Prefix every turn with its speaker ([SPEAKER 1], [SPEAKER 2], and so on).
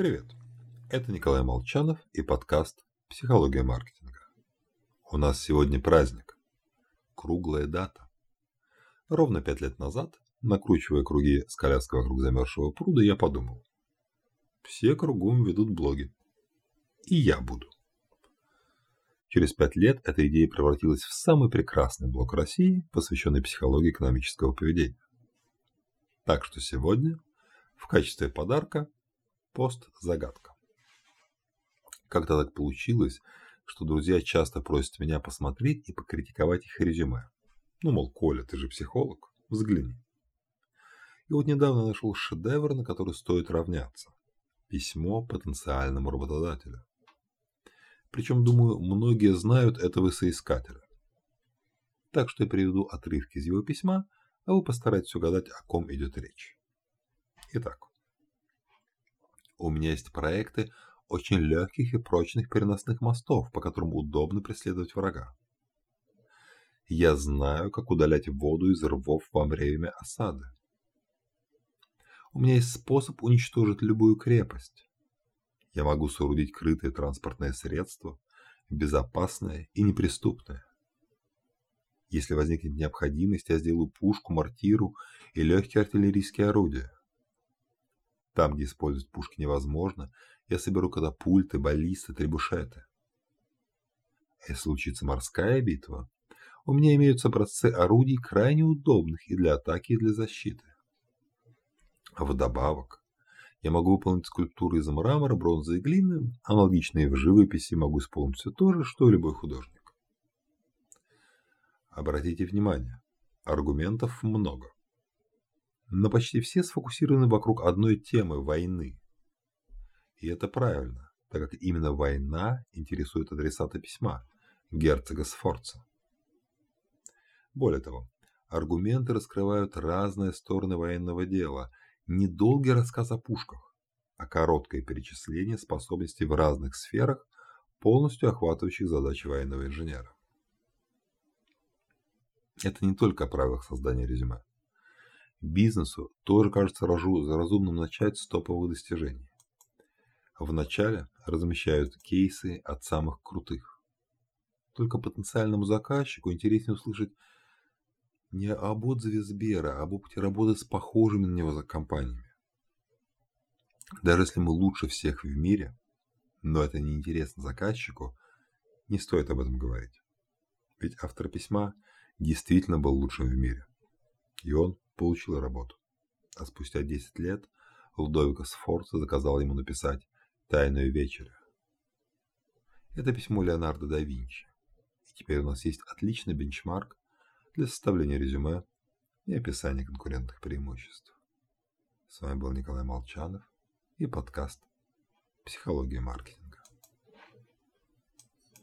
[SPEAKER 1] Привет! Это Николай Молчанов и подкаст «Психология маркетинга». У нас сегодня праздник. Круглая дата. Ровно пять лет назад, накручивая круги с коляской вокруг замерзшего пруда, я подумал. Все кругом ведут блоги. И я буду. Через пять лет эта идея превратилась в самый прекрасный блог России, посвященный психологии экономического поведения. Так что сегодня в качестве подарка пост-загадка. Как-то так получилось, что друзья часто просят меня посмотреть и покритиковать их резюме. Ну, мол, Коля, ты же психолог, взгляни. И вот недавно нашел шедевр, на который стоит равняться. Письмо потенциальному работодателю. Причем, думаю, многие знают этого соискателя. Так что я приведу отрывки из его письма, а вы постарайтесь угадать, о ком идет речь. Итак, у меня есть проекты очень легких и прочных переносных мостов, по которым удобно преследовать врага. Я знаю, как удалять воду из рвов во время осады. У меня есть способ уничтожить любую крепость. Я могу соорудить крытое транспортное средство, безопасное и неприступное. Если возникнет необходимость, я сделаю пушку, мортиру и легкие артиллерийские орудия. Там, где использовать пушки невозможно, я соберу катапульты, баллисты, требушеты. Если случится морская битва, у меня имеются образцы орудий крайне удобных и для атаки, и для защиты. А вдобавок, я могу выполнить скульптуры из мрамора, бронзы и глины, аналогичные в живописи могу исполнить все то же, что и любой художник. Обратите внимание, аргументов много но почти все сфокусированы вокруг одной темы – войны. И это правильно, так как именно война интересует адресата письма – герцога Сфорца. Более того, аргументы раскрывают разные стороны военного дела, не долгий рассказ о пушках, а короткое перечисление способностей в разных сферах, полностью охватывающих задачи военного инженера. Это не только о правилах создания резюме. Бизнесу тоже кажется разумным начать с топовых достижений. Вначале размещают кейсы от самых крутых. Только потенциальному заказчику интереснее услышать не об отзыве Сбера, а об опыте работы с похожими на него компаниями. Даже если мы лучше всех в мире, но это не интересно заказчику, не стоит об этом говорить. Ведь автор письма действительно был лучшим в мире. И он получил работу. А спустя 10 лет Лудовика Сфорца заказал ему написать «Тайную вечерю». Это письмо Леонардо да Винчи. И теперь у нас есть отличный бенчмарк для составления резюме и описания конкурентных преимуществ. С вами был Николай Молчанов и подкаст «Психология маркетинга».